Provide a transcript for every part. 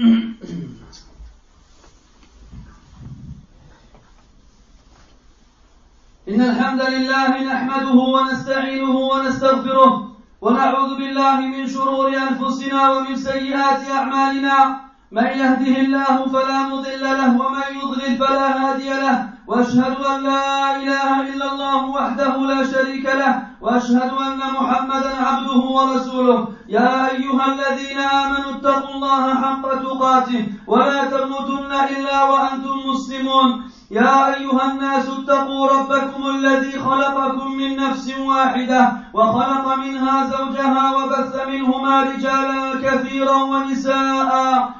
إن الحمد لله نحمده ونستعينه ونستغفره ونعوذ بالله من شرور أنفسنا ومن سيئات أعمالنا من يهده الله فلا مضل له ومن يضلل فلا هادي له وأشهد أن لا إله إلا الله وحده لا شريك له وأشهد أن محمدا عبده ورسوله. يا أيها الذين آمنوا اتقوا الله حق تقاته ولا تموتن إلا وأنتم مسلمون. يا أيها الناس اتقوا ربكم الذي خلقكم من نفس واحدة وخلق منها زوجها وبث منهما رجالا كثيرا ونساء.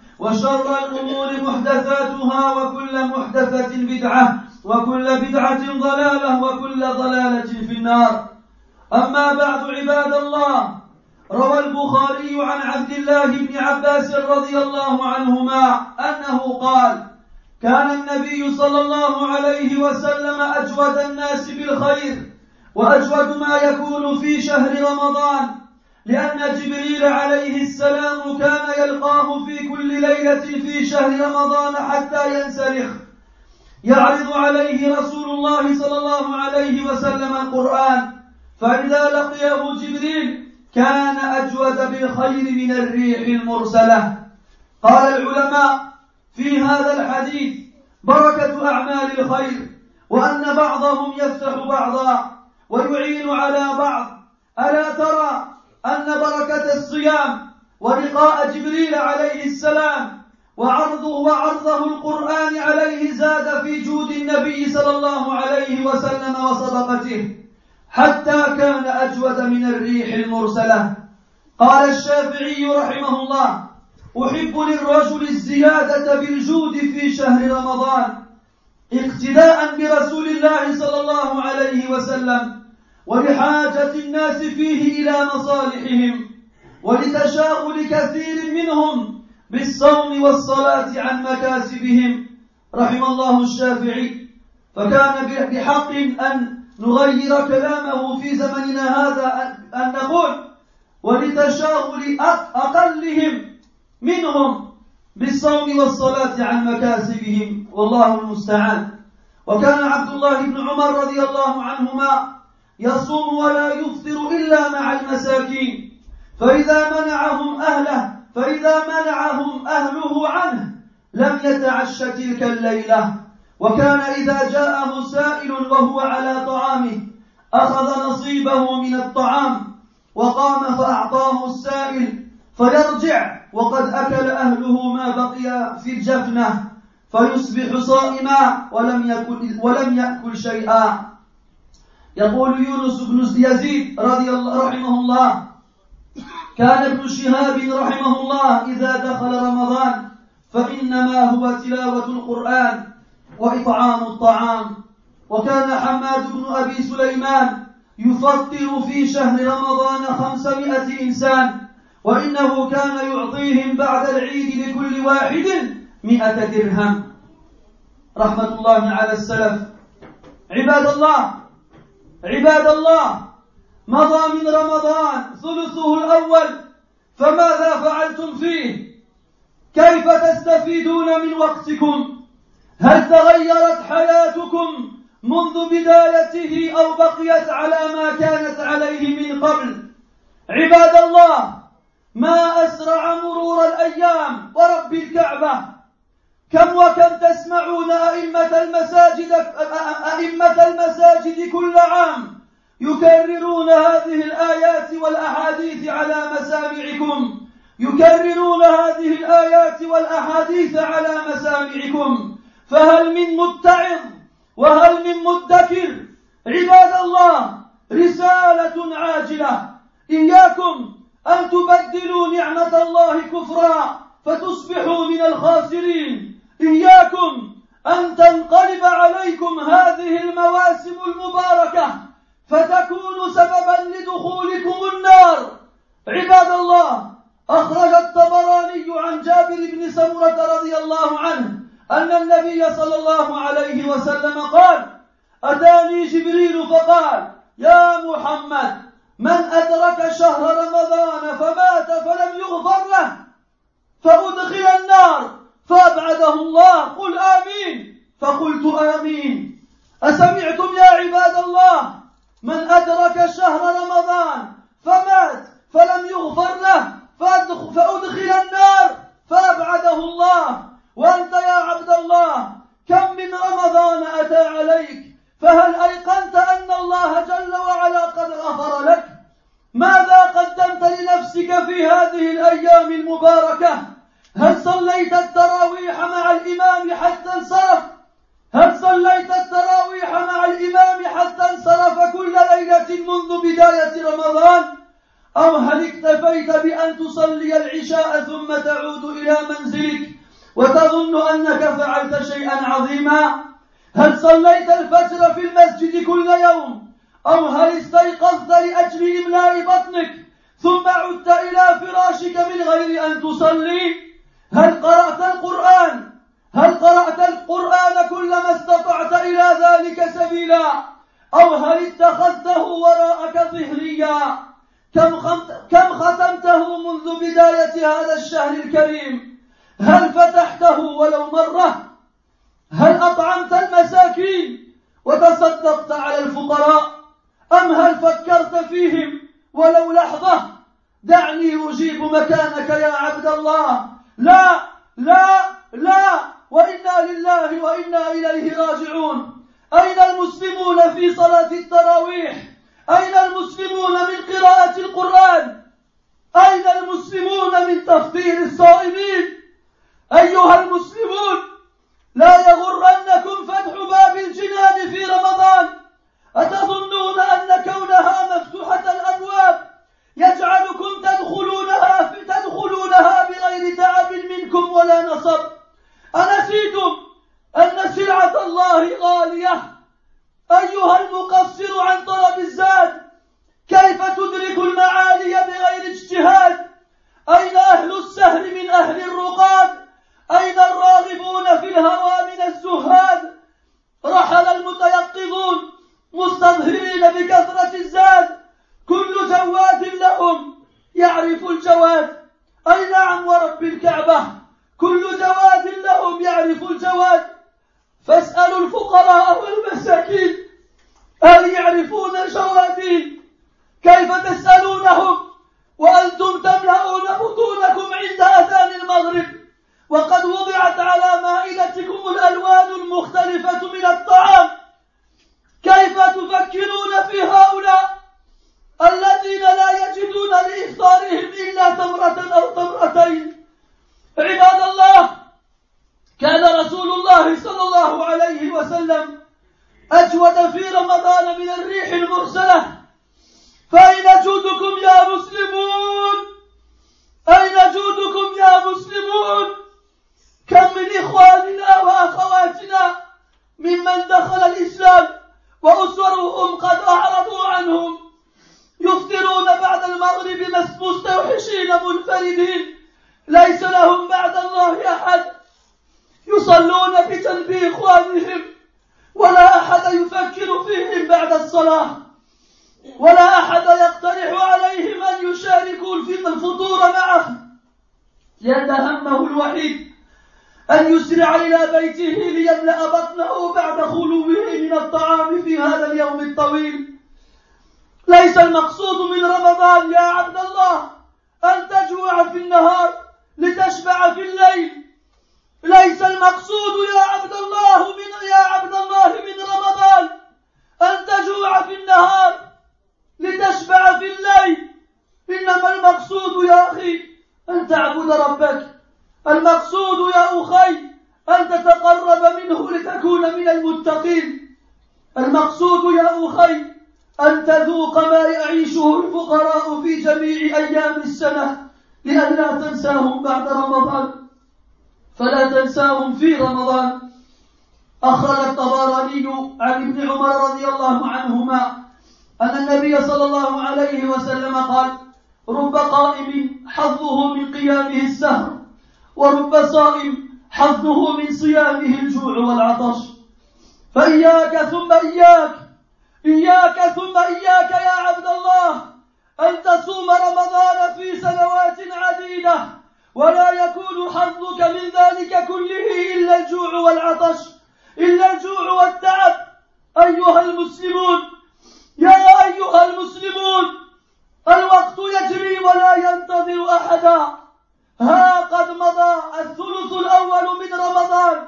وشر الأمور محدثاتها وكل محدثة بدعة وكل بدعة ضلالة وكل ضلالة في النار. أما بعد عباد الله روى البخاري عن عبد الله بن عباس رضي الله عنهما أنه قال كان النبي صلى الله عليه وسلم أجود الناس بالخير وأجود ما يكون في شهر رمضان. لأن جبريل عليه السلام كان يلقاه في كل ليلة في شهر رمضان حتى ينسلخ. يعرض عليه رسول الله صلى الله عليه وسلم القرآن فإذا لقيه جبريل كان أجود بالخير من الريح المرسلة. قال العلماء في هذا الحديث بركة أعمال الخير وأن بعضهم يفتح بعضا ويعين على بعض. ألا ترى أن بركة الصيام ولقاء جبريل عليه السلام وعرضه وعرضه القرآن عليه زاد في جود النبي صلى الله عليه وسلم وصدقته حتى كان أجود من الريح المرسلة. قال الشافعي رحمه الله أحب للرجل الزيادة بالجود في شهر رمضان اقتداء برسول الله صلى الله عليه وسلم ولحاجة الناس فيه إلى مصالحهم ولتشاؤل كثير منهم بالصوم والصلاة عن مكاسبهم. رحم الله الشافعي. فكان بحق أن نغير كلامه في زمننا هذا أن نقول ولتشاؤل أقلهم منهم بالصوم والصلاة عن مكاسبهم. والله المستعان. وكان عبد الله بن عمر رضي الله عنهما يصوم ولا يفطر إلا مع المساكين. فإذا منعهم أهله فإذا منعهم أهله عنه لم يتعش تلك الليلة. وكان إذا جاءه سائل وهو على طعامه أخذ نصيبه من الطعام وقام فأعطاه السائل فيرجع وقد أكل أهله ما بقي في الجفنة فيصبح صائما ولم يأكل, ولم يأكل شيئا. يقول يونس بن يزيد رضي الله رحمه الله. كان ابن شهاب رحمه الله إذا دخل رمضان فإنما هو تلاوة القرآن وإطعام الطعام. وكان حماد بن أبي سليمان يفطر في شهر رمضان خمسمائة إنسان وإنه كان يعطيهم بعد العيد لكل واحد مئة درهم. رحمة الله على السلف. عباد الله عباد الله مضى من رمضان ثلثه الأول فماذا فعلتم فيه؟ كيف تستفيدون من وقتكم؟ هل تغيرت حياتكم منذ بدايته أو بقيت على ما كانت عليه من قبل؟ عباد الله ما أسرع مرور الأيام ورب الكعبة كم وكم تسمعون أئمة المساجد أئمة المساجد كل عام يكررون هذه الآيات والأحاديث على مسامعكم. يكررون هذه الآيات والأحاديث على مسامعكم. فهل من متعظ وهل من مدكر؟ عباد الله رسالة عاجلة. إياكم أن تبدلوا نعمة الله كفرا فتصبحوا من الخاسرين. إياكم أن تنقلب عليكم هذه المواسم المباركة فتكون سببا لدخولكم النار. عباد الله أخرج الطبراني عن جابر بن سمرة رضي الله عنه أن النبي صلى الله عليه وسلم قال أتاني جبريل فقال يا محمد من أدرك شهر رمضان فمات فلم يغفر له فأدخل النار. فأبعده الله. قل آمين. فقلت آمين. أسمعتم يا عباد الله. من أدرك شهر رمضان فمات فلم يغفر له فأدخل النار فأبعده الله. وأنت يا عبد الله كم من رمضان أتى عليك؟ فهل أيقنت أن الله جل وعلا قد غفر لك؟ ماذا قدمت لنفسك في هذه الأيام المباركة؟ هل صليت التراويح مع الإمام حتى انصرف؟ هل صليت التراويح مع الإمام حتى انصرف كل ليلة منذ بداية رمضان؟ أو هل اكتفيت بأن تصلي العشاء ثم تعود إلى منزلك وتظن أنك فعلت شيئا عظيما؟ هل صليت الفجر في المسجد كل يوم؟ أو هل استيقظت لأجل إملاء بطنك ثم عدت إلى فراشك من غير أن تصلي؟ هل قرأت القرآن؟ هل قرأت القرآن كلما استطعت إلى ذلك سبيلا؟ أو هل اتخذته وراءك ظهريا؟ كم, ختمته منذ بداية هذا الشهر الكريم؟ هل فتحته ولو مرة؟ هل أطعمت المساكين وتصدقت على الفقراء؟ أم هل فكرت فيهم ولو لحظة؟ دعني أجيب مكانك يا عبد الله. لا لا لا وإنا لله وإنا إليه راجعون. أين المسلمون في صلاة التراويح؟ أين المسلمون من قراءة القرآن؟ أين المسلمون من تفطير الصائمين؟ أيها المسلمون لا يغرنكم فتح باب الجنان في رمضان. أتظنون أن كونها مفتوحة الأبواب يجعلكم تدخلونها تدخلونها بغير تعب منكم ولا نصب أنسيتم أن سلعة الله غالية أيها المقصر عن طلب الزاد كيف تدرك المعالي بغير اجتهاد أين أهل السهر من أهل الرقاد أين الراغبون في الهوى من الزهاد رحل المتيقظون مستظهرين بكثرة الزاد كل جواد لهم يعرف الجواد أي نعم ورب الكعبة كل جواد لهم يعرف الجواد فاسألوا الفقراء والمساكين هل يعرفون الجوادين كيف تسألونهم وأنتم تملؤون بطونكم عند أذان المغرب وقد وضعت على مائدتكم الألوان المختلفة من الطعام كيف تفكرون في هؤلاء الذين لا يجدون لإفطارهم إلا تمرة أو تمرتين عباد الله كان رسول الله صلى الله عليه وسلم أجود في رمضان من الريح المرسلة فأين جودكم يا مسلمون أين جودكم يا مسلمون كم من إخواننا وأخواتنا ممن دخل الإسلام وأسرهم قد أعرضوا عنهم يفطرون بعد المغرب مستوحشين منفردين. ليس لهم بعد الله أحد. يصلون بجنب إخوانهم. ولا أحد يفكر فيهم بعد الصلاة. ولا أحد يقترح عليهم أن يشاركوا في الفطور معه لأن همه الوحيد أن يسرع إلى بيته ليملأ بطنه بعد خلوه من الطعام في هذا اليوم الطويل. ليس المقصود من رمضان يا عبد الله أن تجوع في النهار لتشبع في الليل. ليس المقصود يا عبد الله من يا عبد الله من رمضان أن تجوع في النهار لتشبع في الليل. إنما المقصود يا أخي أن تعبد ربك. المقصود يا أخي أن تتقرب منه لتكون من المتقين. المقصود يا أخي أن تذوق ما يعيشه الفقراء في جميع أيام السنة لئلا تنساهم بعد رمضان. فلا تنساهم في رمضان. أخرج الطبراني عن ابن عمر رضي الله عنهما أن النبي صلى الله عليه وسلم قال رب قائم حظه من قيامه السهر ورب صائم حظه من صيامه الجوع والعطش. فإياك ثم إياك إياك ثم إياك يا عبد الله أن تصوم رمضان في سنوات عديدة ولا يكون حظك من ذلك كله إلا الجوع والعطش إلا الجوع والتعب أيها المسلمون يا أيها المسلمون الوقت يجري ولا ينتظر أحدا ها قد مضى الثلث الأول من رمضان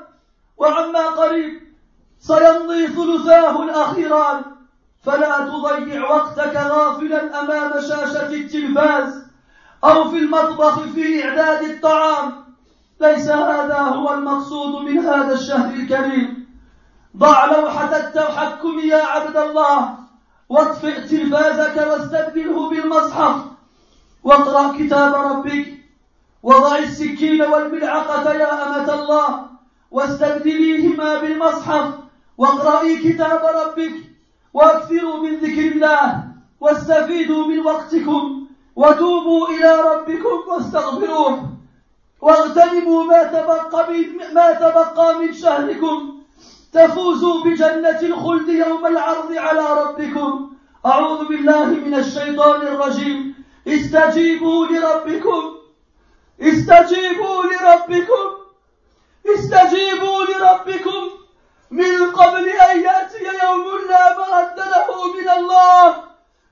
وعما قريب سيمضي ثلثاه الأخيران فلا تضيع وقتك غافلا أمام شاشة التلفاز أو في المطبخ في إعداد الطعام ليس هذا هو المقصود من هذا الشهر الكريم ضع لوحة التحكم يا عبد الله واطفئ تلفازك واستبدله بالمصحف كتاب ربك وضع السكين والملعقة يا أمة الله واستبدليهما بالمصحف واقرأي كتاب ربك واكثروا من ذكر الله واستفيدوا من وقتكم وتوبوا إلى ربكم واستغفروه واغتنموا ما تبقى من ما تبقى من شهركم تفوزوا بجنة الخلد يوم العرض على ربكم أعوذ بالله من الشيطان الرجيم استجيبوا لربكم. استجيبوا لربكم. استجيبوا لربكم. من قبل أن يأتي يوم لا مرد له من الله.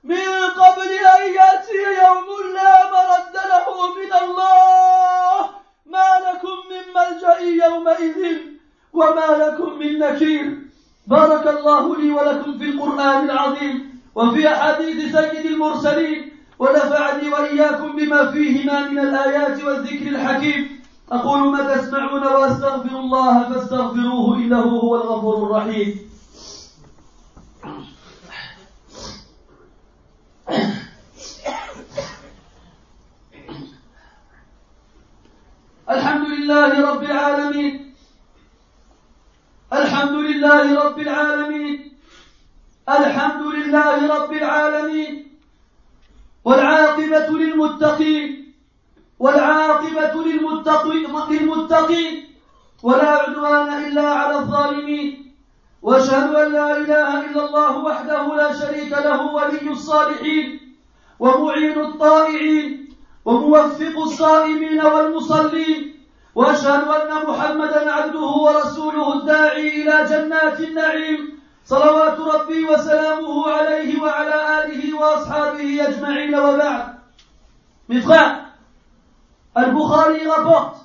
من قبل أن يأتي يوم لا مرد له من الله. ما لكم من ملجأ يومئذ وما لكم من نكير. بارك الله لي ولكم في القرآن العظيم وفي أحاديث سيد المرسلين. ونفعني وإياكم بما فيهما من الآيات والذكر الحكيم. أقول ما تسمعون وأستغفر الله فاستغفروه إنه هو الغفور الرحيم. الحمد لله رب العالمين. الحمد لله رب العالمين. الحمد لله رب العالمين. والعاقبة للمتقين والعاقبة للمتقين ولا عدوان إلا على الظالمين. وأشهد أن لا إله إلا الله وحده لا شريك له ولي الصالحين ومعين الطائعين وموفق الصائمين والمصلين. وأشهد أن محمدا عبده ورسوله الداعي إلى جنات النعيم. صلوات ربي وسلامه عليه وعلى اله واصحابه اجمعين وبعد Mes frères, Al-Bukhari rapporte,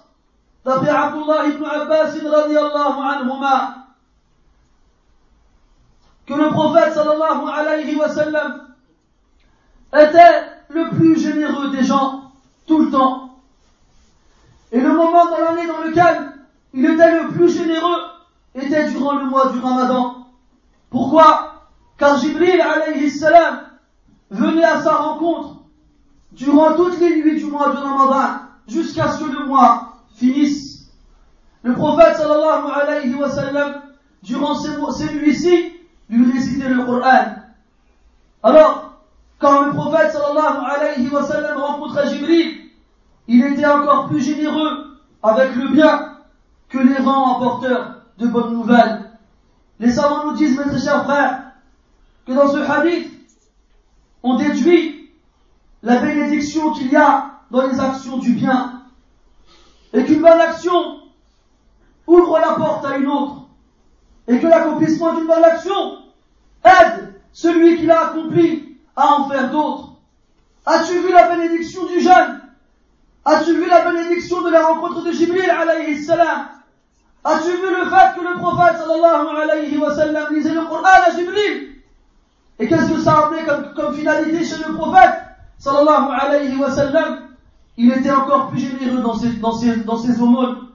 d'après Abdullah ibn Abbas radiallahu anhuma, que le prophète sallallahu alayhi wa sallam était le plus généreux des gens tout le temps. Et le moment dans l'année dans lequel il était le plus généreux était durant le mois du Ramadan. Pourquoi Car Jibril alayhi salam venait à sa rencontre durant toutes les nuits du mois du Ramadan jusqu'à ce que le mois finisse. Le prophète sallallahu alayhi wa sallam durant ces, nuits-ci lui récitait le Coran. Alors, quand le prophète sallallahu alayhi wa sallam rencontrait Jibril, il était encore plus généreux avec le bien que les rangs apporteurs de bonnes nouvelles. Les savants nous disent, mes chers frères, que dans ce hadith, on déduit la bénédiction qu'il y a dans les actions du bien. Et qu'une bonne action ouvre la porte à une autre. Et que l'accomplissement d'une bonne action aide celui qui l'a accompli à en faire d'autres. As-tu vu la bénédiction du jeune As-tu vu la bénédiction de la rencontre de Jibril alayhi salam? As-tu vu le fait que le prophète sallallahu alayhi wa sallam lisait le Coran à Jibril? Et qu'est-ce que ça a amené comme, comme finalité chez le prophète sallallahu alayhi wa sallam? Il était encore plus généreux dans ses, dans ses, dans ses aumônes.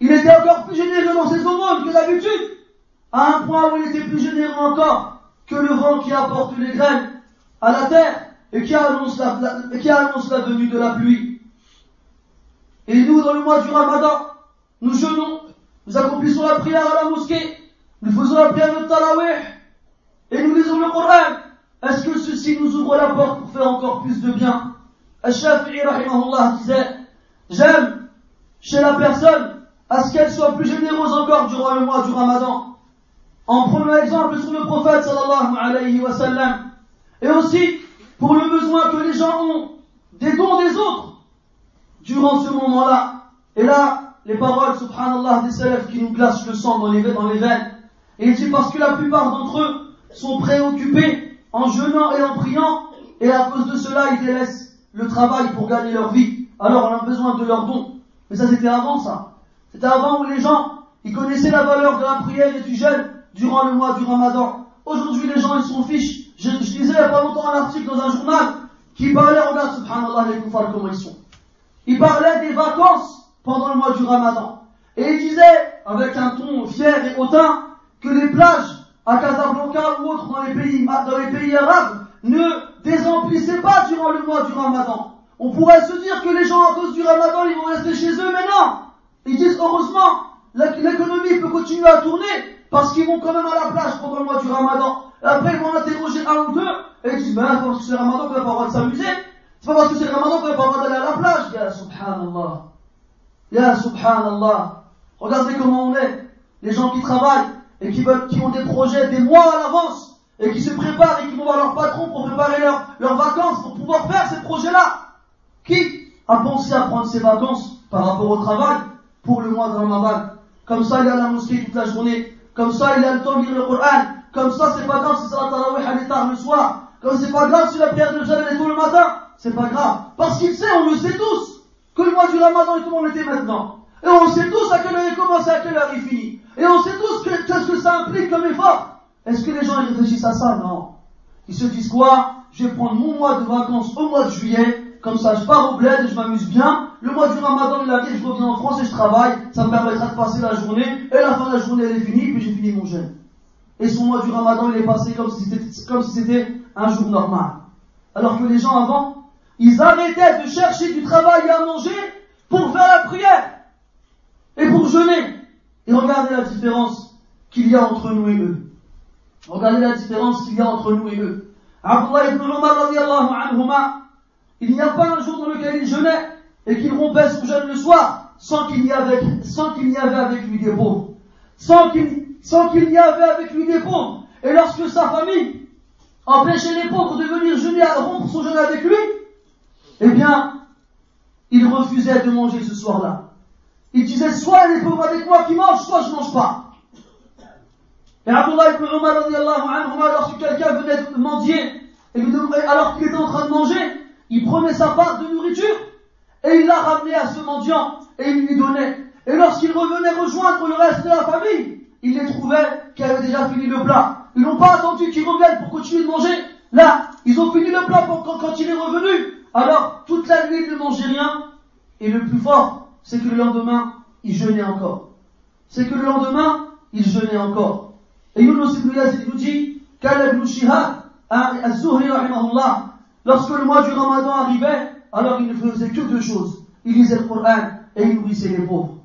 Il était encore plus généreux dans ses aumônes que d'habitude. À un point où il était plus généreux encore que le vent qui apporte les graines à la terre et qui annonce la, qui annonce la venue de la pluie. Et nous, dans le mois du Ramadan, nous jeûnons, nous accomplissons la prière à la mosquée, nous faisons la prière de Tarawih, et nous lisons le Coran, est-ce que ceci nous ouvre la porte pour faire encore plus de bien? Al-Shafi'i disait, j'aime chez la personne à ce qu'elle soit plus généreuse encore durant le mois du Ramadan. En prenant exemple sur le prophète sallallahu alayhi wa sallam. Et aussi pour le besoin que les gens ont des dons des autres durant ce moment-là. Et là, les paroles, subhanallah, des salafs qui nous glacent le sang dans les, veines. Et il dit parce que la plupart d'entre eux sont préoccupés en jeûnant et en priant, et à cause de cela, ils délaissent le travail pour gagner leur vie. Alors on a besoin de leurs dons. Mais ça c'était avant ça. C'était avant où les gens, ils connaissaient la valeur de la prière et du jeûne durant le mois du ramadan. Aujourd'hui les gens ils s'en fichent. Je, je lisais il n'y a pas longtemps un article dans un journal qui parlait, regarde subhanallah les koufars comment ils sont. Il parlait des vacances pendant le mois du ramadan. Et il disait, avec un ton fier et hautain, que les plages à Casablanca ou autres dans les pays, dans les pays arabes ne désemplissaient pas durant le mois du ramadan. On pourrait se dire que les gens à cause du ramadan ils vont rester chez eux, mais non Ils disent heureusement, l'économie peut continuer à tourner parce qu'ils vont quand même à la plage pendant le mois du ramadan. Et après ils vont interroger un ou deux et ils disent, ben c'est le ramadan qu'on n'a pas droit de s'amuser. C'est pas parce que c'est le ramadan qu'on n'a pas le droit d'aller à la plage. Ya subhanallah. Subhanallah. Regardez comment on est. Les gens qui travaillent, et qui, veulent, qui ont des projets des mois à l'avance et qui se préparent et qui vont voir leur patron pour préparer leurs vacances pour pouvoir faire ces projets-là. Qui a pensé à prendre ses vacances par rapport au travail pour le mois de Ramadan? Comme ça, il est à la mosquée toute la journée. Comme ça, il a le temps de lire le Coran. Comme ça, c'est pas grave si la tarawih à l'état le soir. Comme c'est pas grave si la prière de Jalal est tôt le matin. C'est pas grave. Parce qu'il sait, on le sait tous, que le mois du Ramadan est tout le maintenant. Et on sait tous à quelle heure il commence et à quelle heure il finit. Et on sait tous qu'est-ce que ça implique comme effort. Est-ce que les gens réfléchissent à ça? Non. Ils se disent quoi? Je vais prendre mon mois de vacances au mois de juillet, comme ça je pars au bled je m'amuse bien. Le mois du ramadan il arrive, je reviens en France et je travaille, ça me permettra de passer la journée, et la fin de la journée elle est finie, puis j'ai fini mon jeûne. Et son mois du ramadan il est passé comme si c'était, comme si c'était un jour normal. Alors que les gens avant, ils arrêtaient de chercher du travail à manger pour faire la prière et pour jeûner. Et regardez la différence qu'il y a entre nous et eux. Regardez la différence qu'il y a entre nous et eux. Abdullah ibn Umar il n'y a pas un jour dans lequel il jeûnait et qu'il rompait son jeûne le soir sans qu'il y avait, sans qu'il y avait avec lui des pauvres. Sans qu'il, sans qu'il y avait avec lui des pauvres. Et lorsque sa famille empêchait les pauvres de venir jeûner à rompre son jeûne avec lui, eh bien, il refusait de manger ce soir-là. Il disait soit les pauvres avec moi qui mangent, soit je mange pas. Et Abdullah ibn Umar lorsque quelqu'un venait mendier, alors qu'il était en train de manger, il prenait sa part de nourriture, et il l'a ramené à ce mendiant, et il lui donnait. Et lorsqu'il revenait rejoindre le reste de la famille, il les trouvait qui avaient déjà fini le plat. Ils n'ont pas attendu qu'il revienne pour continuer de manger. Là, ils ont fini le plat quand il est revenu. Alors, toute la nuit, il ne mangeait rien. Et le plus fort, c'est que le lendemain, il jeûnait encore. C'est que le lendemain, il jeûnait encore. Et Yunus ibn Yazid nous dit, lorsque le mois du Ramadan arrivait, alors il ne faisait que deux choses. Il lisait le Coran et il nourrissait les pauvres.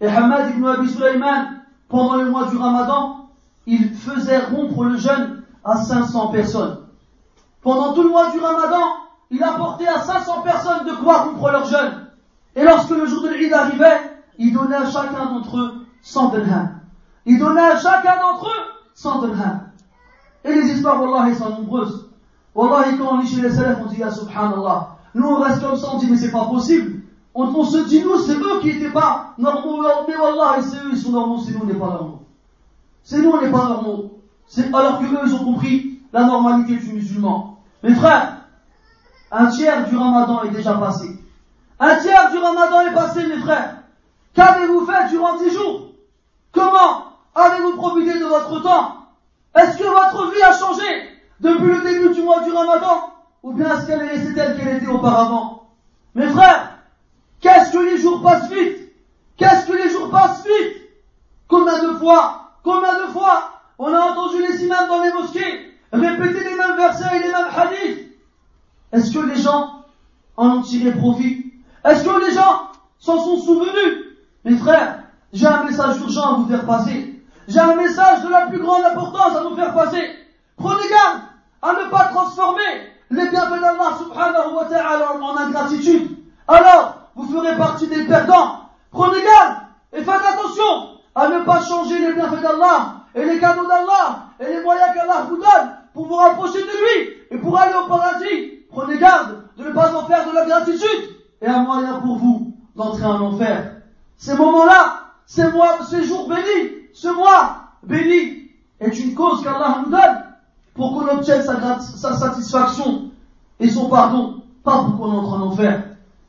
Et Hamad ibn Abi Sulaiman, pendant le mois du Ramadan, il faisait rompre le jeûne à 500 personnes. Pendant tout le mois du Ramadan, il apportait à 500 personnes de quoi rompre leur jeûne. Et lorsque le jour de l'Eid arrivait, il donnait à chacun d'entre eux 100 dirhams. Il donnait à chacun d'entre eux 100 dirhams. Et les histoires, Wallah, sont nombreuses. Wallah, quand on lit chez les salafs, on dit, ah, subhanallah. Nous, on reste comme ça, on dit, mais c'est pas possible. On, se dit, nous, c'est eux qui n'étaient pas normaux, mais Wallah, c'est eux, ils sont normaux, c'est nous, on n'est pas normaux. C'est nous, on n'est pas normaux. Alors que eux, ils ont compris la normalité du musulman. Mes frères, un tiers du ramadan est déjà passé. Un tiers du ramadan est passé, mes frères. Qu'avez-vous fait durant dix jours? Comment avez-vous profité de votre temps? Est-ce que votre vie a changé depuis le début du mois du ramadan? Ou bien est-ce qu'elle est restée telle qu'elle était auparavant? Mes frères, qu'est-ce que les jours passent vite? Qu'est-ce que les jours passent vite? Combien de fois Combien de fois on a entendu les imams dans les mosquées répéter les mêmes versets et les mêmes hadiths? Est-ce que les gens en ont tiré profit? Est-ce que les gens s'en sont souvenus? Mes frères, j'ai un message urgent à vous faire passer. J'ai un message de la plus grande importance à vous faire passer. Prenez garde à ne pas transformer les bienfaits d'Allah subhanahu wa ta'ala en ingratitude. Alors, vous ferez partie des perdants. Prenez garde et faites attention à ne pas changer les bienfaits d'Allah et les cadeaux d'Allah et les moyens qu'Allah vous donne pour vous rapprocher de lui et pour aller au paradis. Prenez garde de ne pas en faire de la gratitude et un moyen pour vous d'entrer en enfer. Ces moments-là, ces mois, ces jours bénis, ce mois béni est une cause qu'Allah nous donne pour qu'on obtienne sa, sa satisfaction et son pardon, pas pour qu'on entre en enfer.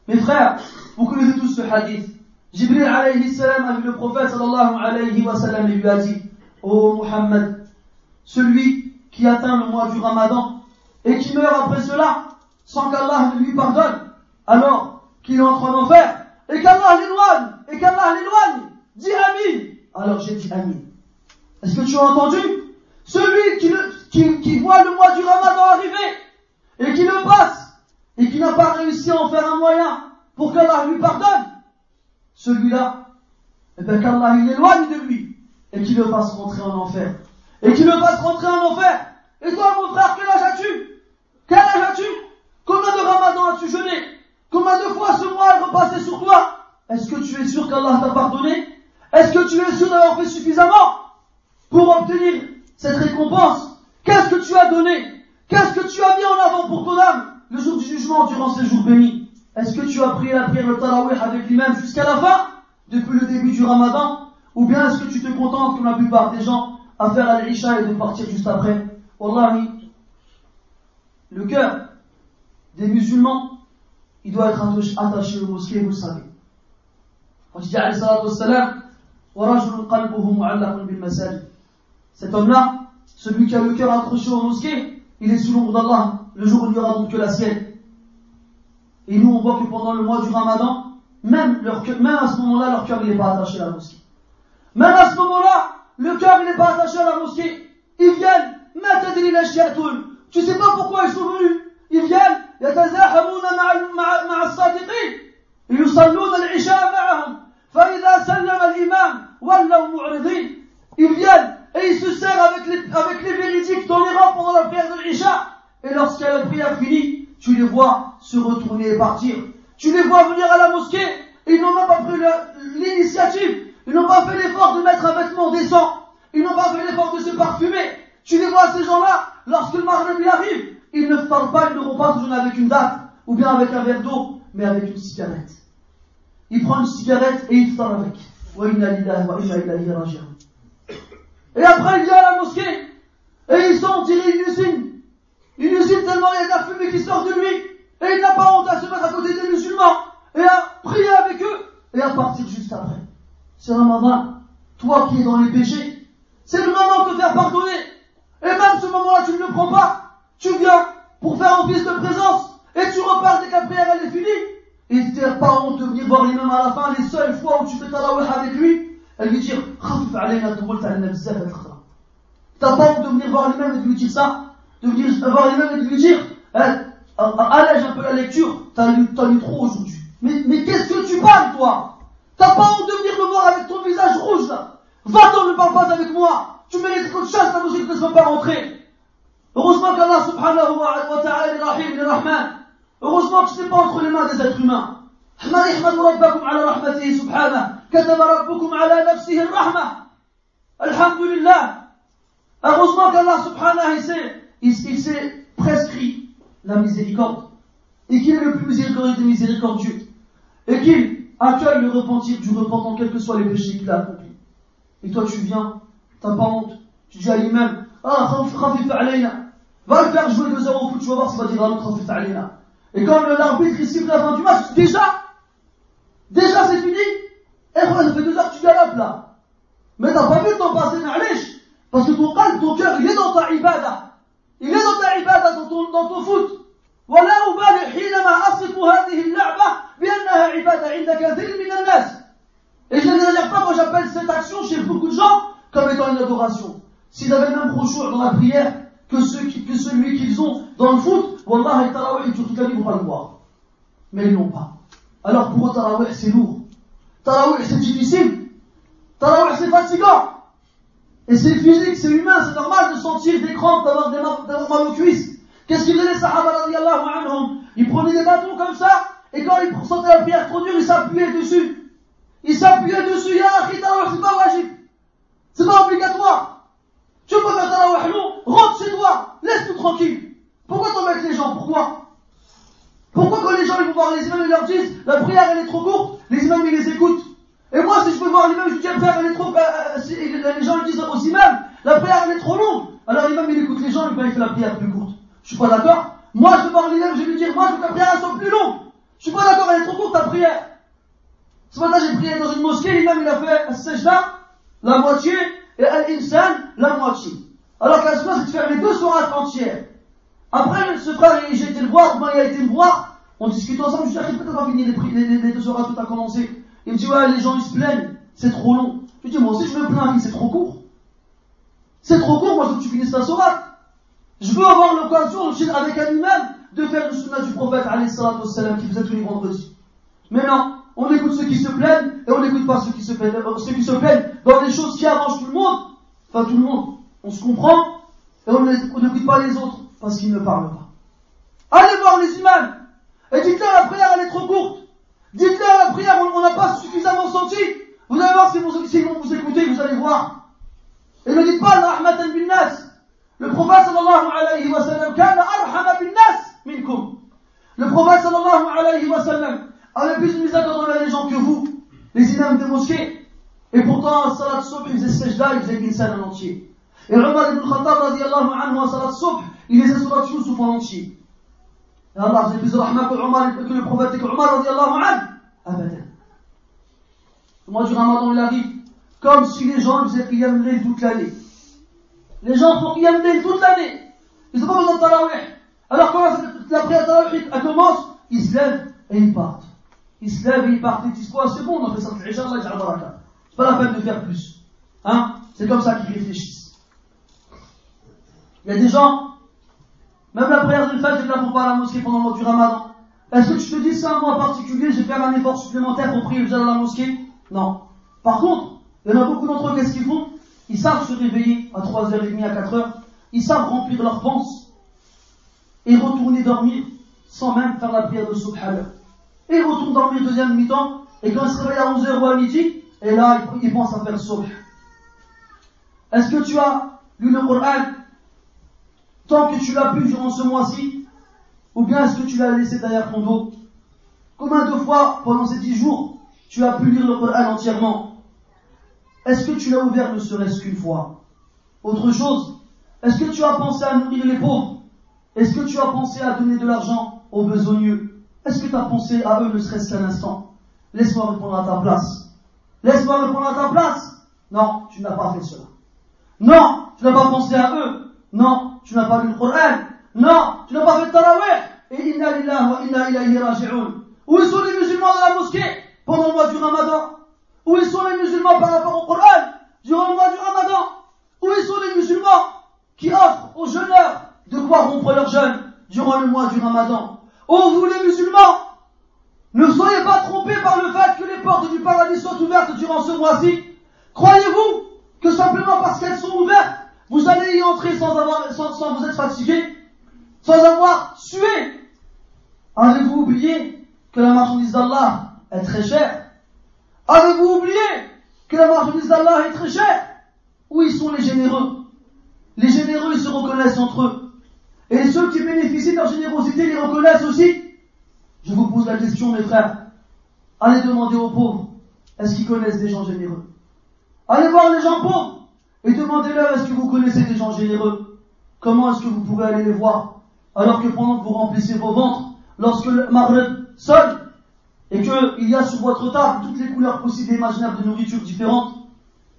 Mes frères, vous connaissez tous ce hadith. Jibril alayhi salam a vu le prophète sallallahu alayhi wa sallam lui a dit, Ô Muhammad, celui qui atteint le mois du ramadan et qui meurt après cela sans qu'Allah ne lui pardonne, alors qu'il entre en enfer et qu'Allah l'éloigne, et qu'Allah l'éloigne, dis Amin. Alors j'ai dit Amin. Est-ce que tu as entendu? Celui qui, voit le mois du ramadan arriver et qui le passe et qui n'a pas réussi à en faire un moyen pour qu'Allah lui pardonne, celui-là, eh bien qu'Allah il éloigne de lui et qu'il le fasse rentrer en enfer. Et qu'il le fasse rentrer en enfer. Et toi, mon frère, quel âge as-tu? Quel âge as-tu? Combien de ramadan as-tu jeûné? Combien de fois ce mois est repassé sur toi? Est-ce que tu es sûr qu'Allah t'a pardonné? Est-ce que tu es sûr d'avoir fait suffisamment pour obtenir cette récompense? Qu'est-ce que tu as donné? Qu'est-ce que tu as mis en avant pour ton âme? Le jour du jugement durant ces jours bénis Est-ce que tu as prié la prière de Tarawih avec lui-même jusqu'à la fin, depuis le début du ramadan? Ou bien est-ce que tu te contentes, comme la plupart des gens, à faire al-Isha et de partir juste après? Wallahi, le cœur des musulmans, il doit être attaché au mosquée, vous le savez. Cet homme-là, celui qui a le cœur accroché au mosquée, il est sous l'ombre d'Allah, le jour où il n'y aura donc que la sienne. Et nous, on voit que pendant le mois du ramadan, même, leur même à ce moment-là, leur cœur n'est pas attaché à la mosquée. Même à ce moment-là, le cœur n'est pas attaché à la mosquée. Ils viennent, tu sais pas pourquoi ils sont venus Ils viennent, يتزاحمون مع مع مع الصادقين يصلون العشاء معهم فإذا سلم الإمام ولوا معرضين ils viennent et ils se serrent avec les, avec les véridiques dans les rangs pendant la prière de l'Isha. Et lorsqu'il la prière finie, tu les vois se retourner et partir. Tu les vois venir à la mosquée, et ils n'ont même pas pris l'initiative. Ils n'ont pas fait l'effort de mettre un vêtement décent. Ils n'ont pas fait l'effort de se parfumer. Tu les vois, ces gens-là, lorsque le Maghreb arrive, ils ne parlent pas, ils ne pas toujours avec une date, ou bien avec un verre d'eau, mais avec une cigarette. Ils prennent une cigarette et ils parlent avec. Et après, il vient à la mosquée, et ils sont tirés une usine. Une usine tellement il y a de la fumée qui sort de lui, et il n'a pas honte à se mettre à côté des musulmans, et à prier avec eux, et à partir juste après. C'est Ramadan, toi qui es dans les péchés, c'est le moment de te faire pardonner. Et même ce moment-là, tu ne le prends pas. Tu viens pour faire office de présence et tu repars dès que la elle est finie. Il ne t'a pas honte de venir voir l'imam à la fin, les seules fois où tu fais ta talawih avec lui, elle lui dire Khafif alayna alayna bzaf al T'as pas honte de venir voir l'imam et de lui dire ça? De venir voir l'imam et de lui dire Allège un peu la lecture, t'as lu, trop aujourd'hui. Mais, qu'est-ce que tu parles toi? T'as pas honte de venir me voir avec ton visage rouge là? Va-t'en, ne parle pas avec moi. Tu mérites quelque chose, ta logique ne soit pas rentrer Heureusement qu'Allah subhanahu wa ta'ala est rahim, il est rahman Heureusement que c'est pas entre les mains des êtres humains احمدوا ربكم على رحمته سبحانه كتب ربكم على نفسه الرحمة الحمد لله heureusement qu'Allah subhanahu il s'est prescrit la miséricorde et qu'il est le plus miséricordieux des miséricordieux et qu'il accueille le repentir du repentant quels que soient les péchés qu'il a accomplis et toi tu viens t'as pas honte tu dis à l'imam ah khafif alayna va le faire jouer 2 heures au foot tu vas voir ce va dire à l'autre khafif alayna et quand l'arbitre il siffle la fin du match déjà Déjà, c'est fini. Et eh, ça fait deux heures que tu galopes là. Mais t'as pas vu le temps passer, معليش. Parce que ton calme, ton cœur, il est dans ta ibada. Il est dans ta ibada, dans ton, dans ton foot. ولا أبالي حينما أصف هذه اللعبة بأنها عبادة عند كثير من الناس. Et je ne dire pas quand j'appelle cette action chez beaucoup de gens comme étant une adoration. S'ils avaient le même prochain dans la prière que, ceux que celui qu'ils ont dans le foot, Wallah et Tarawih, toute la ils vont pas le voir. Mais ils l'ont pas. Alors pour eux, Tarawih, c'est lourd. Tarawih, c'est difficile. Tarawih, c'est fatigant. Et c'est physique, c'est humain, c'est normal de sentir des crampes, d'avoir mal aux cuisses. Qu'est-ce qu'ils faisaient les Sahaba anhum? Ils prenaient des bâtons comme ça, et quand ils sentaient la prière trop dure, ils s'appuyaient dessus. Ils s'appuyaient dessus, ya akhi, c'est pas wajib. C'est pas obligatoire. Tu peux faire tarawih long, rentre chez toi, laisse-nous tranquille. Pourquoi t'embêtes les gens Pourquoi Pourquoi quand les gens ils vont voir les imams, ils leur disent, la prière elle est trop courte, les imams ils les écoutent. Et moi, si je peux voir l'imam, je dis, la prière elle est trop, euh, euh, les gens ils disent aux imams, la prière elle est trop longue. Alors l'imam il écoute les gens, et ben, il fait la prière plus courte. Je suis pas d'accord. Moi, je veux voir l'imam, je vais lui dire, moi, je veux que la prière soit plus longue. Je suis pas d'accord, elle est trop courte ta prière. Ce matin, j'ai prié dans une mosquée, l'imam il a fait sajda, la moitié, et al-insan, la moitié. Alors qu'à ce moment, c'est de faire les deux sourates entières. Après, ce frère, j'ai été le voir, moi, il a été le voir, on discute ensemble, je lui dis, peut-être pas fini les, les, les, deux sourates, tout a commencé. Il me dit, ouais, les gens, ils se plaignent, c'est trop long. Je lui dis, moi aussi, je me plains, c'est trop court. C'est trop court, moi, je veux que tu finisses ta sourate. Je veux avoir l'occasion, avec un imam, de faire le sunnah du prophète, salam, qui faisait tous les vendredis. Mais non, on écoute ceux qui se plaignent, et on n'écoute pas ceux qui se plaignent, euh, ceux qui se plaignent dans des choses qui arrangent tout le monde. Enfin, tout le monde. On se comprend, et on n'écoute pas les autres, parce qu'ils ne parlent pas. Allez voir les imams, et dites-leur la prière, elle est trop courte. Dites-leur la prière, on n'a pas suffisamment senti. Vous allez voir si vous, vont vous écouter, vous allez voir. Et ne dites pas, rahmatan bin nas. Le prophète sallallahu alayhi wa sallam, kana arhama bin nas minkum. Le prophète sallallahu alayhi wa sallam avait plus de miséricorde envers les gens que vous, les imams des mosquées. Et pourtant, à salat subh, il faisait sajda, il faisait l'insan en entier. Et Omar ibn Khattab, radiallahu anhu, à salat subh, il faisait surat Yusuf en entier. Et Allah faisait plus de rahma que, Omar, que le prophète que Omar, radiallahu anhu. Abadan. Le mois du Ramadan, il arrive comme si les gens faisaient Qiyam toute l'année. Les gens font Qiyam toute l'année. Ils n'ont pas besoin de Tarawih. Alors quand la prière Tarawih elle commence, ils se lèvent et ils partent. Ils se lèvent et ils partent. Ils disent quoi? C'est bon, on a fait ça. C'est pas la peine de faire plus. Hein? C'est comme ça qu'ils réfléchissent. Il y a des gens, même la prière de fête, ils ne la font pas à la mosquée pendant le mois du Ramadan. Est-ce que tu te dis ça, moi en particulier, je vais faire un effort supplémentaire pour prier le à la mosquée? Non. Par contre, il y en a beaucoup d'entre eux, qu'est-ce qu'ils font? Ils savent se réveiller à 3h30, à 4h. Ils savent remplir leurs pensées et retourner dormir sans même faire la prière de Subhanallah. Et ils retournent dormir deuxième mi-temps, et quand ils se réveillent à 11h ou à midi, et là, ils pensent à faire Subh. Est-ce que tu as lu le Coran tant que tu l'as pu durant ce mois-ci Ou bien est-ce que tu l'as laissé derrière ton dos? Combien de fois, pendant ces dix jours, tu as pu lire le Coran entièrement? Est-ce que tu l'as ouvert ne serait-ce qu'une fois Autre chose, est-ce que tu as pensé à nourrir les pauvres Est-ce que tu as pensé à donner de l'argent aux besogneux Est-ce que tu as pensé à eux ne serait-ce qu'un instant Laisse-moi répondre à ta place. Laisse-moi répondre à ta place. Non, tu n'as pas fait cela. Non, tu n'as pas pensé à eux. Non, tu n'as pas lu le Coran. Non, tu n'as pas fait tarawih. Et inna lillahi wa inna ilayhi raji'un. Où sont les musulmans de la mosquée pendant le mois du Ramadan? Où sont les musulmans par rapport au Coran? Durant le mois du Ramadan. Où sont les musulmans qui offrent aux jeûneurs de quoi rompre leur jeûne durant le mois du Ramadan? Oh vous les musulmans ne soyez pas trompés par le fait que les portes du paradis soient ouvertes durant ce mois-ci. Croyez-vous que simplement parce qu'elles sont ouvertes, vous allez y entrer sans, avoir, sans, vous être fatigué, sans avoir sué? Avez-vous oublié que la marchandise d'Allah est très chère? Avez-vous oublié que la marchandise d'Allah est très chère? Où ils sont les généreux? Les généreux, ils se reconnaissent entre eux. Et ceux qui bénéficient de leur générosité les reconnaissent aussi. Je vous pose la question, mes frères. Allez demander aux pauvres, est-ce qu'ils connaissent des gens généreux? Allez voir les gens pauvres et demandez-leur, est-ce que vous connaissez des gens généreux? Comment est-ce que vous pouvez aller les voir? Alors que pendant que vous remplissez vos ventres, lorsque le Maghreb sonne et qu'il y a sur votre table toutes les couleurs possibles et imaginables de nourriture différentes,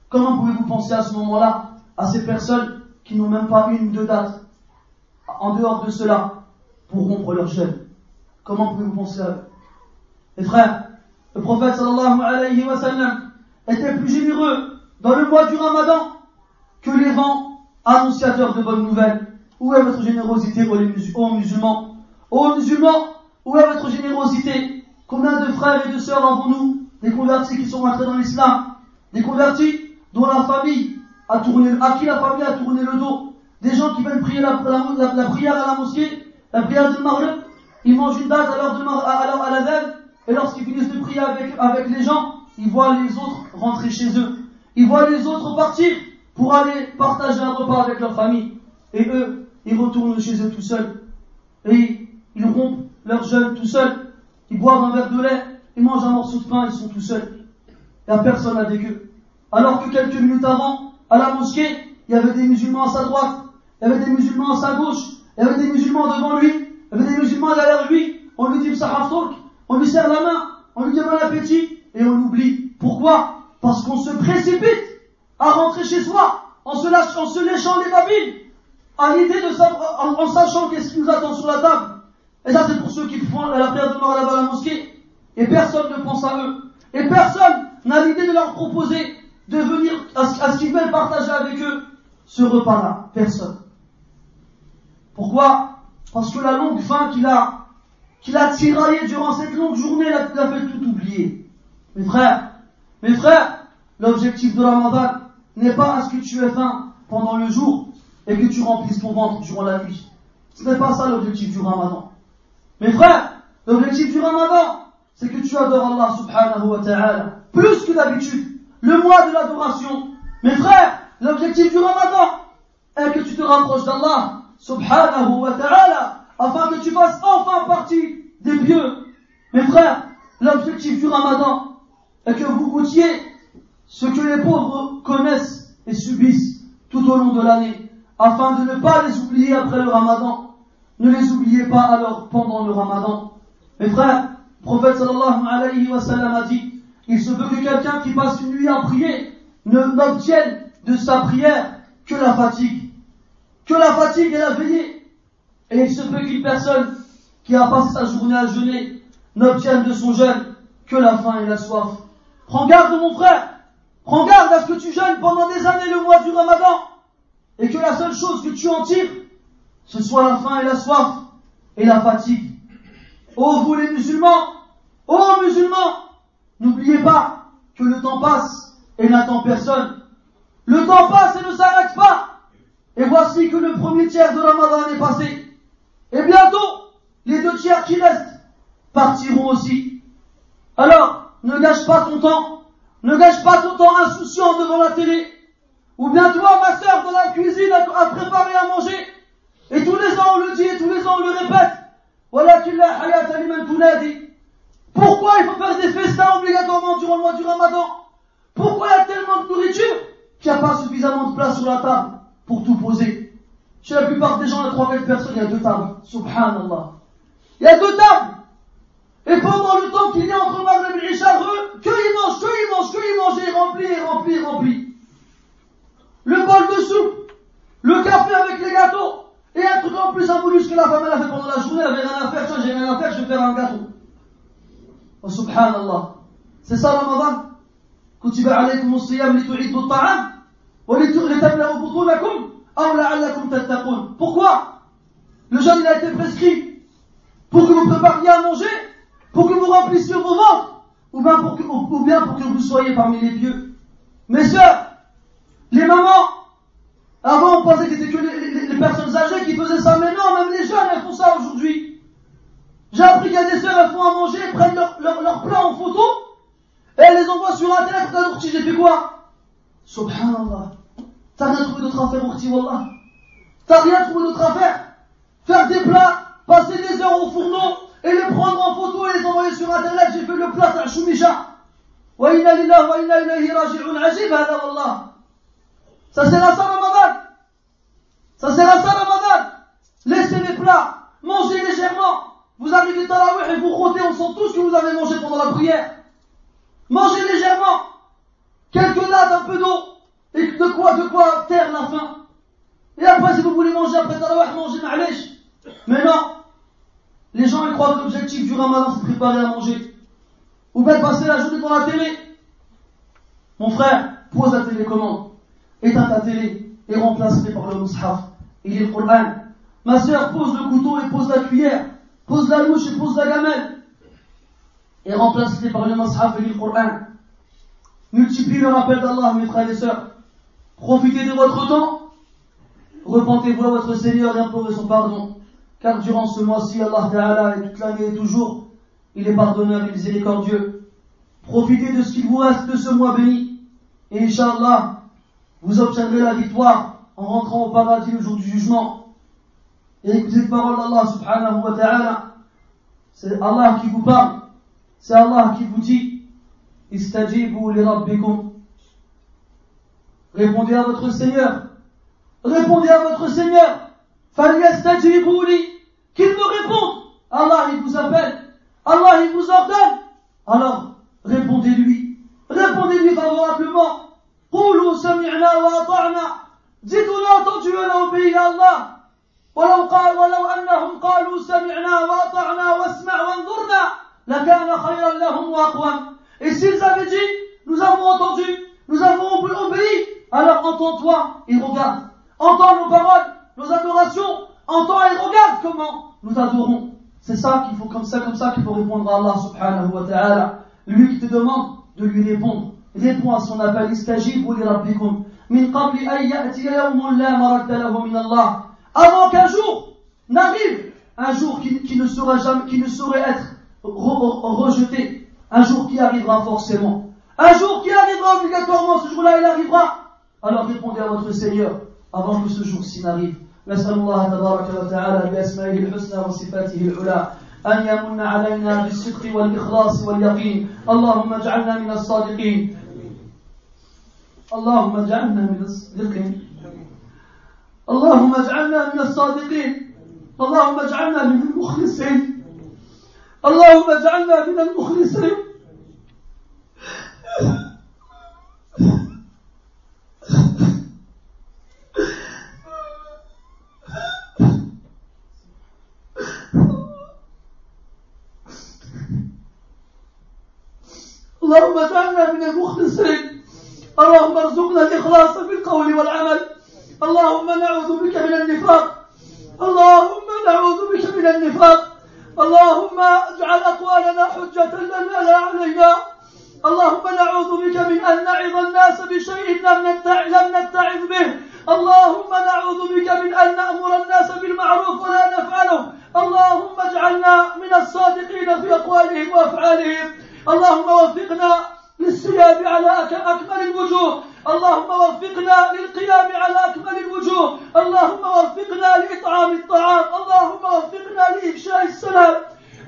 comment pouvez-vous penser à ce moment-là à ces personnes qui n'ont même pas une deux dates en dehors de cela pour rompre leur jeûne? Comment pouvez-vous penser à eux? Mes frères, le prophète sallallahu alayhi wa sallam était plus généreux dans le mois du ramadan que les vents annonciateurs de bonnes nouvelles. Où est votre générosité aux musulmans? Musulmans, où est votre générosité? Combien de frères et de sœurs avons-nous des convertis qui sont rentrés dans l'islam, des convertis dont la famille a tourné, à qui la famille a tourné le dos, des gens qui viennent prier la, prière à la mosquée, la prière de Maghreb, ils mangent une date à l'heure de à, la veille, et lorsqu'ils finissent de prier avec, avec les gens, ils voient les autres rentrer chez eux. Ils voient les autres partir pour aller partager un repas avec leur famille. Et eux, ils retournent chez eux tout seuls. Et ils rompent leur jeûne tout seuls. Ils boivent un verre de lait, ils mangent un morceau de pain, ils sont tout seuls. Il n'y a personne avec eux. Alors que quelques minutes avant, à la mosquée, il y avait des musulmans à sa droite, il y avait des musulmans à sa gauche, il y avait des musulmans devant lui, il y avait des musulmans derrière lui. On lui dit on lui serre la main, on lui dit bon appétit, et on l'oublie. Pourquoi? Parce qu'on se précipite à rentrer chez soi en se, lâchant, en se léchant les babines, à l'idée de savoir, en, sachant qu'est-ce qui nous attend sur la table. Et ça, c'est pour ceux qui font la prière de mort là-bas à la mosquée. Et personne ne pense à eux. Et personne n'a l'idée de leur proposer de venir à, ce qu'ils veulent partager avec eux ce repas-là. Personne. Pourquoi? Parce que la longue faim qu'il a, qu'il a durant cette longue journée, il a, il a fait tout oublier. Mes frères, mes frères, l'objectif de Ramadan n'est pas à ce que tu aies faim pendant le jour et que tu remplisses ton ventre durant la nuit. Ce n'est pas ça l'objectif du Ramadan. Mes frères, l'objectif du Ramadan, c'est que tu adores Allah subhanahu wa ta'ala plus que d'habitude. Le mois de l'adoration. Mes frères, l'objectif du Ramadan est que tu te rapproches d'Allah subhanahu wa ta'ala afin que tu fasses enfin partie des pieux. Mes frères, l'objectif du Ramadan est que vous goûtiez ce que les pauvres connaissent et subissent tout au long de l'année, afin de ne pas les oublier après le ramadan. Ne les oubliez pas alors pendant le ramadan. Mes frères, le prophète sallallahu alayhi wa sallam a dit, il se peut que quelqu'un qui passe une nuit à prier ne n'obtienne de sa prière que la fatigue. Que la fatigue et la veillée. Et il se peut qu'une personne qui a passé sa journée à jeûner n'obtienne de son jeûne que la faim et la soif. Prends garde mon frère Prends garde à ce que tu jeûnes pendant des années le mois du ramadan et que la seule chose que tu en tires, ce soit la faim et la soif et la fatigue. Ô vous les musulmans, ô musulmans, n'oubliez pas que le temps passe et n'attend personne. Le temps passe et ne s'arrête pas. Et voici que le premier tiers de Ramadan est passé. Et bientôt, les deux tiers qui restent partiront aussi. Alors, ne gâche pas ton temps ne gâche pas ton temps insouciant devant la télé. Ou bien toi, ma sœur, dans la cuisine, à, préparer à manger. Et tous les ans, on le dit, et tous les ans, on le répète. Pourquoi il faut faire des festins obligatoirement durant le mois du ramadan? Pourquoi il y a tellement de nourriture qu'il n'y a pas suffisamment de place sur la table pour tout poser? Chez la plupart des gens, il y a 3 personnes, il y a deux tables. Subhanallah. Il y a deux tables. Et pendant le temps qu'il y a entre Maghreb et Isha, que ils mangent, que ils mangent, que ils mangent, et rempli, rempli, rempli. Le bol de soupe, le café avec les gâteaux, et un truc en plus voulu ce que la femme elle a fait pendant la journée, elle avait rien à faire, tiens, j'ai rien à faire, je vais faire un gâteau. Oh subhanallah. C'est ça Ramadan. كتب عليكم الصيام لتعيدوا الطعام ولتملأوا بطونكم أو لعلكم تتقون. Pourquoi Le jeûne il a été prescrit pour que vous prépariez à manger pour que vous remplissiez vos ventres, ou bien pour que, ou bien pour que vous soyez parmi les vieux. Mes sœurs, les mamans, avant on pensait que c'était que les, personnes âgées ça, mais non, même les jeunes, elles font ça aujourd'hui. J'ai appris qu'il y a des sœurs, elles font à manger, prennent leur, leur, leur plat en photo, et elles les envoient sur internet, t'as j'ai fait quoi Subhanallah. T'as rien trouvé d'autre à faire, Ourti, Wallah. T'as rien trouvé d'autre à faire Faire des plats, passer des heures au fourneau, et les prendre en photo et les envoyer sur internet j'ai fait le plat à Choumicha wa inna lillahi wa inna ilayhi raji'un ajib hada wallah ça sert à ça Ramadan ça sert à ça Ramadan laissez les plats mangez légèrement et vous rôtez on sent tous que vous avez mangé pendant la prière mangez légèrement quelques dates un peu d'eau et de quoi de quoi taire la faim et après si vous voulez manger après Tarawih mangez ma'lèche mais non les gens ils croient que l'objectif du ramadan c'est de préparer à manger. Ou bien passer la journée devant la télé. Mon frère, pose la télécommande, éteins ta télé et remplace-les par le mushaf. Il est le Coran. Ma soeur, pose le couteau et pose la cuillère. Pose la louche et pose la gamelle. et remplace-les par le Mashaf et le Coran. Multipliez le rappel d'Allah, mes frères et sœurs. Profitez de votre temps. Repentez-vous à votre Seigneur et implorez son pardon. Car durant ce mois-ci, Allah Ta'ala, et toute l'année et toujours, il est pardonneur et miséricordieux. Profitez de ce qu'il vous reste de ce mois béni. Et Inch'Allah, vous obtiendrez la victoire en rentrant au paradis le jour du jugement et écoutez les paroles d'Allah subhanahu wa ta'ala. C'est Allah qui vous parle. C'est Allah qui vous dit Istajibu li rabbikum. Répondez à votre Seigneur. Répondez à votre Seigneur. Falyastajibu li. Qu'il me réponde. Allah, il vous appelle. Allah, il vous ordonne. Alors, répondez-lui. Répondez-lui favorablement. Dites, à Allah. ولو قال ولو أنهم قالوا سمعنا وأطعنا واسمع وانظرنا لكان خيرا لهم وأقوم Et s'ils avaient dit, nous avons entendu, nous avons obéi, alors entends-toi et regarde. Entends nos paroles, nos adorations, entends et regarde comment nous adorons. C'est ça qu'il faut, comme ça, comme ça qu'il faut répondre à Allah subhanahu wa ta'ala. Lui qui te demande de lui répondre. Réponds à son appel. Istajibu li rabbikum. Min qabli an ya'tiya yawmun la maradda lahu min Allah. Avant qu'un jour n'arrive, un jour qui, qui, ne sera jamais, qui ne saurait être rejeté, un jour qui arrivera forcément, un jour qui arrivera obligatoirement, ce jour-là il arrivera. Alors répondez à votre Seigneur avant que ce jour-ci n'arrive. نسأل الله تبارك وتعالى بأسمائه الحسنى وصفاته العلى أن يمن علينا بالصدق والإخلاص واليقين اللهم اجعلنا من الصادقين اللهم اجعلنا من الصادقين اللهم اجعلنا من الصادقين. اللهم اجعلنا من المخلصين. اللهم اجعلنا من المخلصين. اللهم اجعلنا من المخلصين. اللهم ارزقنا الإخلاص في القول والعمل. اللهم نعوذ بك من النفاق. اللهم نعوذ بك من النفاق. اللهم اجعل أقوالنا حجة لنا لا علينا. اللهم نعوذ بك من أن نعظ الناس بشيء لم لم نتعظ به. اللهم نعوذ بك من أن نأمر الناس بالمعروف ولا نفعله. اللهم اجعلنا من الصادقين في أقوالهم وأفعالهم. اللهم وفقنا للصيام على أكمل الوجوه. اللهم وفقنا للقيام على أكمل الوجوه. اللهم وفقنا لإطعام الطعام. اللهم وفقنا لإفشاء السلام.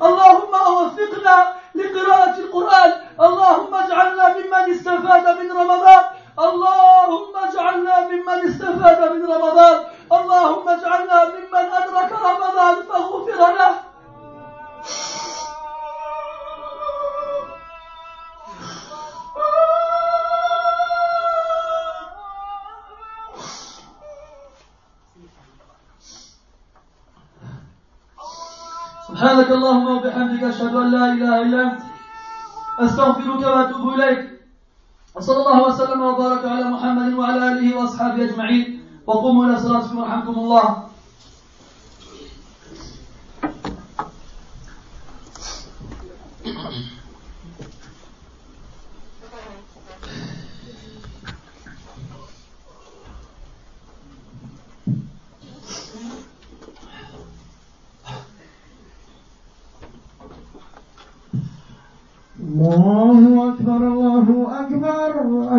اللهم وفقنا لقراءة القرآن. اللهم اجعلنا ممن استفاد من رمضان. اللهم اجعلنا ممن استفاد من رمضان. اللهم اجعلنا ممن أدرك رمضان فغفر له. سبحانك اللهم وبحمدك أشهد أن لا إله إلا أنت أستغفرك وأتوب إليك. وصلى الله وسلم وبارك على محمد وعلى آله وأصحابه أجمعين. وقوموا إلى صلاتكم ورحمكم الله الله أكبر الله أكبر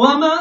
فليصمه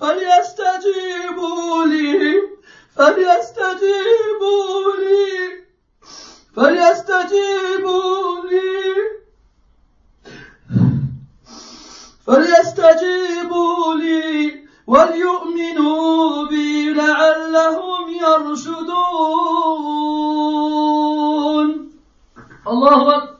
فليستجيبوا لي. فليستجيبوا لي. فليستجيبوا لي. فليستجيبوا لي. وليؤمنوا بي لعلهم يرشدون. الله أكبر.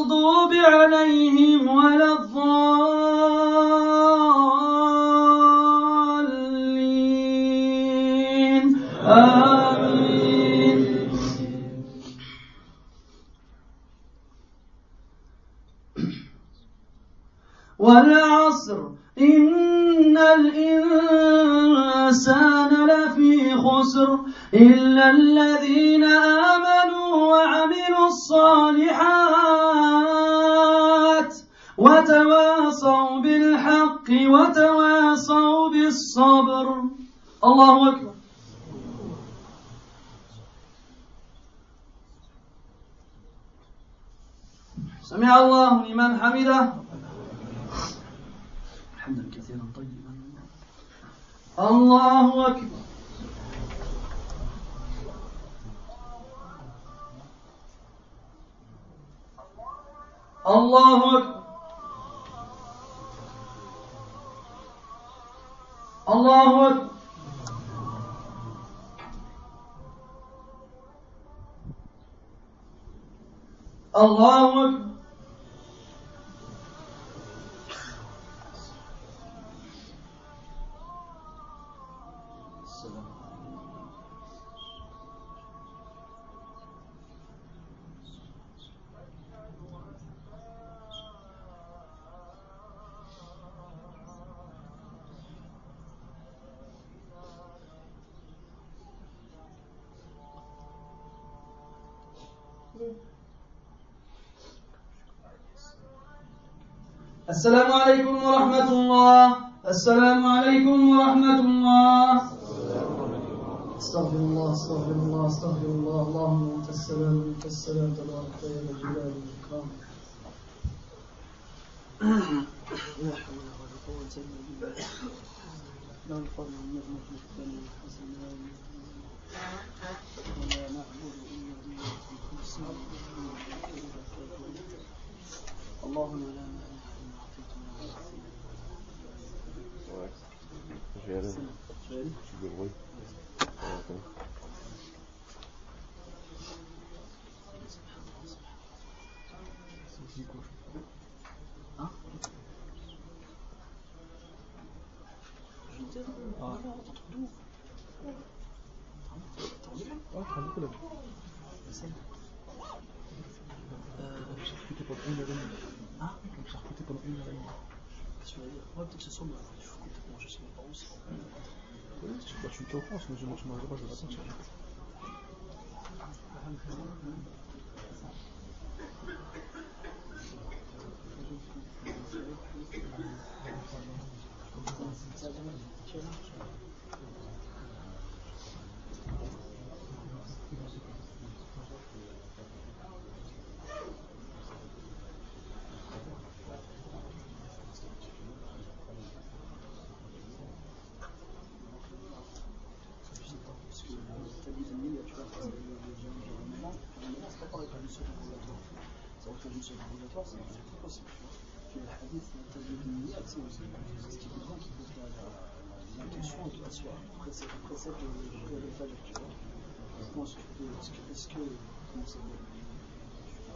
عليهم ولا الضالين آمين. والعصر. إن الإنسان لفي خسر إلا وتواصوا بالحق وتواصوا بالصبر. الله أكبر. سمع الله لمن حمده. حمدا كثيرا طيبا. الله أكبر. الله أكبر. الله أكبر. الله أكبر. السلام عليكم ورحمة الله. السلام عليكم ورحمة الله. استغفر الله استغفر الله استغفر الله. اللهم أنت السلام أنت السلام. تبارك يا ذا الجلال والاكرام لا حول ولا قوة الا بالله لا الفضل والنعمة والثناء والحسن ah. Euh, J'ai une hein J'ai recruté une et demie. Tu dire, ouais, peut-être ce que. Ouais, tu, bah, je vais pas. Parce que t'as des amis, tu vois, c'est possible. Puis le hadith, c'est aussi ce qui est besoin qui peut faire l'intention et qui soit précède le tu vois. Je que, est-ce que,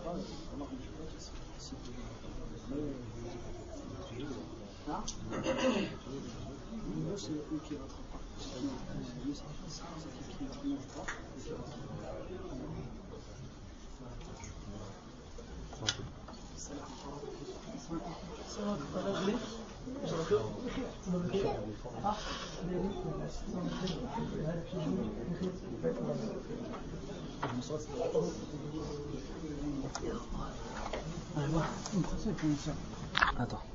pas. Hein la Attends.